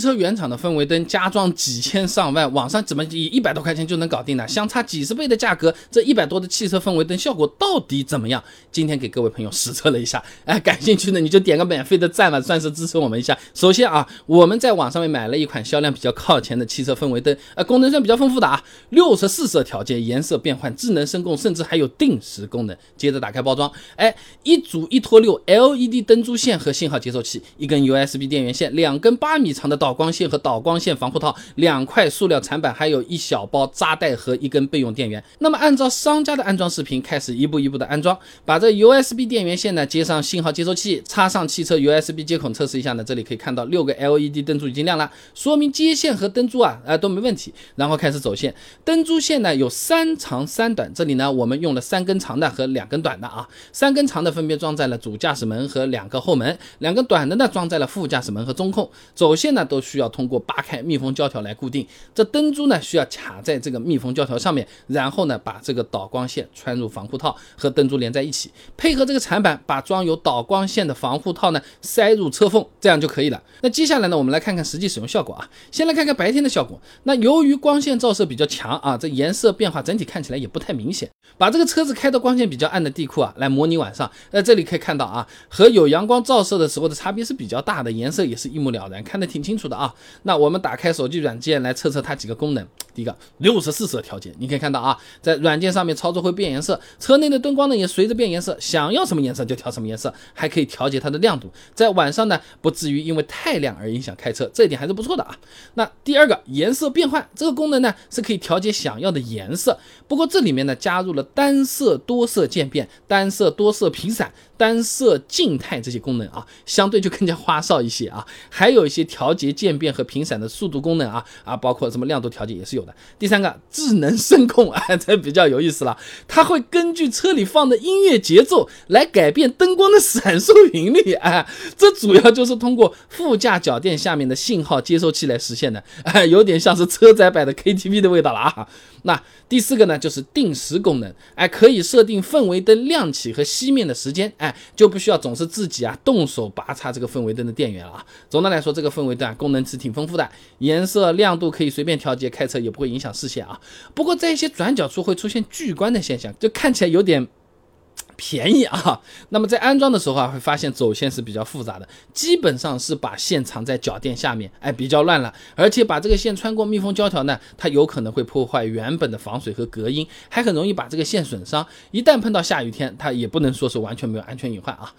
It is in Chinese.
车原厂的氛围灯加装几千上万，网上怎么以一百多块钱就能搞定呢？相差几十倍的价格，这一百多的汽车氛围灯效果到底怎么样？今天给各位朋友实测了一下，哎，感兴趣的你就点个免费的赞吧，算是支持我们一下。首先啊，我们在网上面买了一款销量比较靠前的汽车氛围灯，呃，功能算比较丰富的啊，六十四色调节，颜色变换，智能声控，甚至还有定时功能。接着打开包装，哎，一组一拖六 LED 灯珠线和信号接收器，一根 USB 电源线，两根八米长的导导光线和导光线防护套，两块塑料缠板，还有一小包扎带和一根备用电源。那么按照商家的安装视频，开始一步一步的安装，把这 USB 电源线呢接上信号接收器，插上汽车 USB 接孔测试一下呢。这里可以看到六个 LED 灯珠已经亮了，说明接线和灯珠啊啊都没问题。然后开始走线，灯珠线呢有三长三短，这里呢我们用了三根长的和两根短的啊，三根长的分别装在了主驾驶门和两个后门，两根短的呢装在了副驾驶门和中控。走线呢都需要通过扒开密封胶条来固定，这灯珠呢需要卡在这个密封胶条上面，然后呢把这个导光线穿入防护套和灯珠连在一起，配合这个铲板把装有导光线的防护套呢塞入车缝，这样就可以了。那接下来呢我们来看看实际使用效果啊，先来看看白天的效果。那由于光线照射比较强啊，这颜色变化整体看起来也不太明显。把这个车子开到光线比较暗的地库啊，来模拟晚上。那这里可以看到啊，和有阳光照射的时候的差别是比较大的，颜色也是一目了然，看得挺清楚的啊。那我们打开手机软件来测测它几个功能。第一个，六十四色调节，你可以看到啊，在软件上面操作会变颜色，车内的灯光呢也随着变颜色，想要什么颜色就调什么颜色，还可以调节它的亮度，在晚上呢不至于因为太亮而影响开车，这一点还是不错的啊。那第二个，颜色变换这个功能呢是可以调节想要的颜色，不过这里面呢加入了单色多色渐变、单色多色频闪、单色静态这些功能啊，相对就更加花哨一些啊。还有一些调节渐变和频闪的速度功能啊啊，包括什么亮度调节也是有的。第三个，智能声控啊，这比较有意思了，它会根据车里放的音乐节奏来改变灯光的闪烁频率啊，这主要就是通过副驾脚垫下面的信号接收器来实现的，哎，有点像是车载版的 KTV 的味道了啊。那第四个呢，就是定时功能，哎，可以设定氛围灯亮起和熄灭的时间，哎，就不需要总是自己啊动手拔插这个氛围灯的电源了啊。总的来说，这个氛围灯啊功能是挺丰富的，颜色亮度可以随便调节，开车也不会影响视线啊。不过在一些转角处会出现聚光的现象，就看起来有点。便宜啊！那么在安装的时候啊，会发现走线是比较复杂的，基本上是把线藏在脚垫下面，哎，比较乱了。而且把这个线穿过密封胶条呢，它有可能会破坏原本的防水和隔音，还很容易把这个线损伤。一旦碰到下雨天，它也不能说是完全没有安全隐患啊。